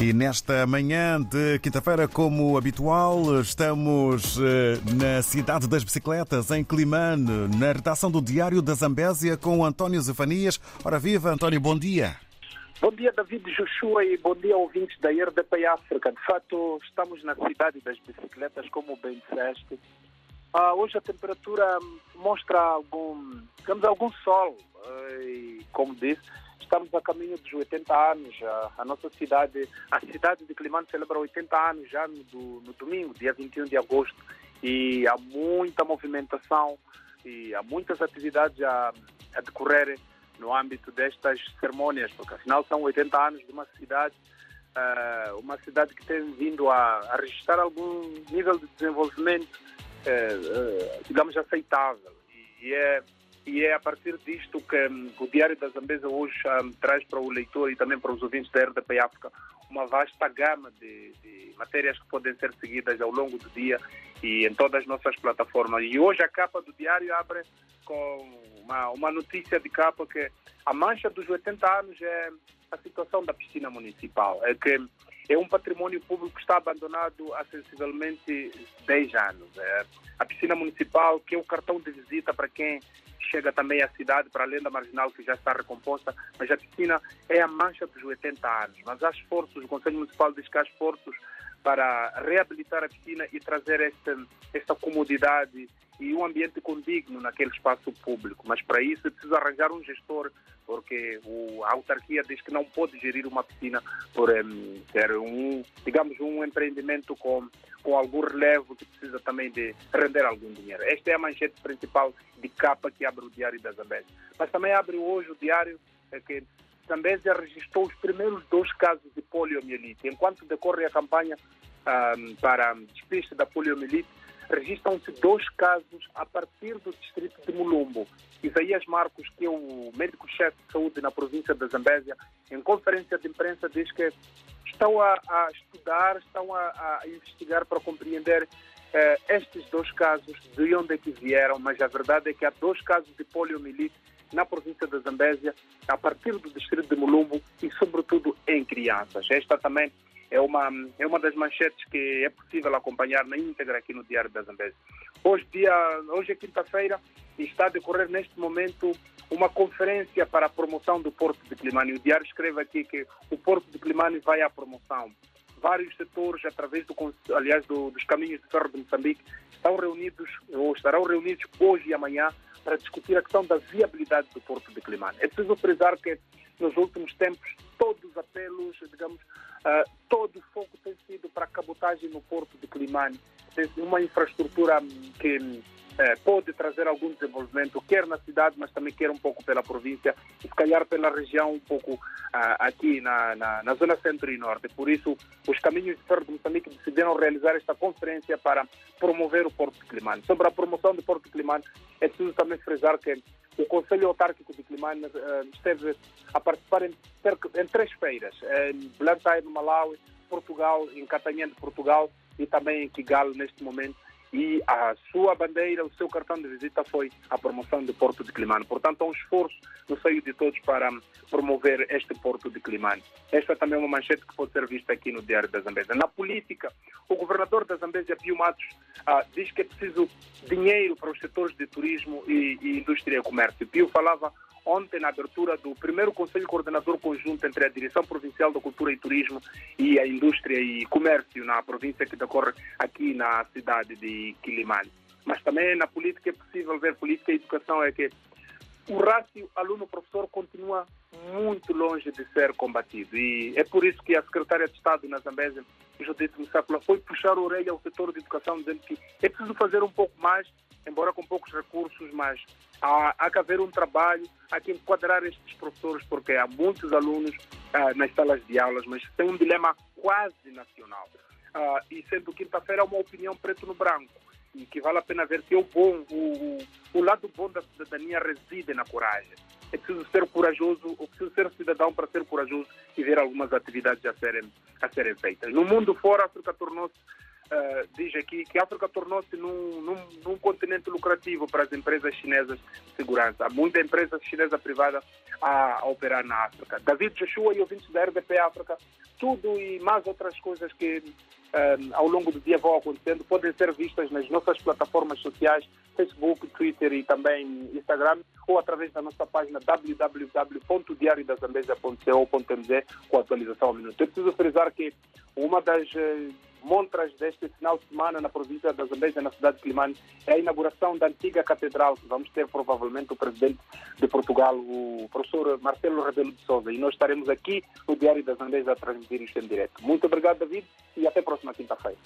E nesta manhã de quinta-feira, como habitual, estamos eh, na cidade das bicicletas, em Climane, na redação do Diário da Zambésia, com António Zefanias. Ora viva, António, bom dia. Bom dia, David Joshua, e bom dia, ouvintes da RDP África. De fato, estamos na cidade das bicicletas, como bem disseste. Ah, hoje a temperatura mostra algum, digamos, algum sol. E, como disse, estamos a caminho dos 80 anos. A, a nossa cidade, a cidade de Climane celebra 80 anos já no, no domingo, dia 21 de agosto. E há muita movimentação e há muitas atividades a, a decorrer no âmbito destas cerimônias, porque afinal são 80 anos de uma cidade, uh, uma cidade que tem vindo a, a registrar algum nível de desenvolvimento, uh, uh, digamos, aceitável. E, e, é, e é a partir disto que um, o Diário da Zambesa hoje um, traz para o leitor e também para os ouvintes da RDP África uma vasta gama de, de matérias que podem ser seguidas ao longo do dia e em todas as nossas plataformas. E hoje a capa do Diário abre com uma, uma notícia de capa que a mancha dos 80 anos é a situação da piscina municipal. É que é um património público que está abandonado há sensivelmente 10 anos. É a piscina municipal, que é o cartão de visita para quem chega também à cidade, para além da marginal que já está recomposta, mas a piscina é a mancha dos 80 anos. Mas há esforços, o Conselho Municipal diz que há esforços para reabilitar a piscina e trazer esta, esta comodidade e um ambiente condigno naquele espaço público. Mas para isso é preciso arranjar um gestor, porque o, a autarquia diz que não pode gerir uma piscina por um, ser um, digamos, um empreendimento com, com algum relevo que precisa também de render algum dinheiro. Esta é a manchete principal de capa que abre o Diário da Zambésia. Mas também abre hoje o Diário é que Zambésia registrou os primeiros dois casos de poliomielite. Enquanto decorre a campanha um, para despiste da poliomielite, registram-se dois casos a partir do distrito de Mulumbo. Isaías Marcos, que é o médico-chefe de saúde na província da Zambésia, em conferência de imprensa diz que estão a, a estudar, estão a, a, investigar para compreender eh, estes dois casos, de onde é que vieram, mas a verdade é que há dois casos de poliomielite na província da Zambésia, a partir do distrito de Mulumbo e, sobretudo, em crianças. Esta também é uma, é uma das manchetes que é possível acompanhar na íntegra aqui no Diário da Zambésia. Hoje, dia, hoje é quinta-feira e está a decorrer neste momento uma conferência para a promoção do Porto de Climane. O Diário escreve aqui que o Porto de Climane vai à promoção. Vários setores, através do, aliás, do, dos caminhos de ferro de Moçambique, estão reunidos ou estarão reunidos hoje e amanhã para discutir a questão da viabilidade do Porto de Climane. É preciso frisar que nos últimos tempos todos os apelos, digamos, uh, todo o foco tem sido para a cabotagem no Porto de Climane. Tem uma infraestrutura que eh, pode trazer algum desenvolvimento, quer na cidade, mas também quer um pouco pela província, e se calhar pela região um pouco ah, aqui na, na, na, zona centro e norte. Por isso, os caminhos de ferro de Moçambique decidiram realizar esta conferência para promover o Porto de Climane. Sobre a promoção do Porto de Climane, é preciso também frisar que o Conselho Autárquico de Climane uh, esteve a participar em, em três feiras, em Blantyre, no Malawi, Portugal, em Catanhã de Portugal e também em Kigali neste momento e a sua bandeira, o seu cartão de visita foi a promoção do Porto de Climane. Portanto, há um esforço no seio de todos para promover este Porto de Climane. Esta também é uma manchete que pode ser vista aqui no Diário da Zambésia. Na política, o governador da Zambésia, Pio Matos, ah, diz que é preciso dinheiro para os setores de turismo e, e indústria e comércio. Pio falava ontem na abertura do primeiro Conselho Coordenador Conjunto entre a Direção Provincial da Cultura e Turismo e a Indústria e Comércio na província que decorre aqui na cidade de Quilimane. Mas também na política é possível ver política e educação é que o rácio aluno-professor continua muito longe de ser combatido. E é por isso que a secretária de Estado na Zambésia, Judite Missapula, foi puxar a orelha ao setor de educação, dizendo que é preciso fazer um pouco mais, embora com poucos recursos, mas há, há que haver um trabalho, há que enquadrar estes professores, porque há muitos alunos ah, nas salas de aulas, mas tem um dilema quase nacional. Ah, e sendo quinta-feira uma opinião preto no branco e que vale a pena ver que o bom, o, o lado bom da cidadania reside na coragem. É preciso ser corajoso, é preciso ser cidadão para ser corajoso e ver algumas atividades a serem, a serem feitas. No mundo fora, a África tornou-se uh, diz aqui que a África tornou-se num, num, num, continente lucrativo para as empresas chinesas de segurança. Há muita empresa chinesa privada a, a operar na África. David Joshua e ouvintes da RDP África, tudo e mais outras coisas que uh, ao longo do dia vão acontecendo podem ser vistas nas nossas plataformas sociais, Facebook, Twitter e também Instagram, ou através da nossa página www.diariodazambeza.co.mz com atualização ao minuto. Eu preciso frisar que uma das uh, montras deste final de semana na província da Zambésia, na cidade de Climane, é a inauguração da antiga catedral. Vamos ter provavelmente o presidente de Portugal, o professor Marcelo Rebelo de Souza, e nós estaremos aqui no Diário da Zambésia a transmitir isto em direto. Muito obrigado, David, e até a próxima quinta-feira.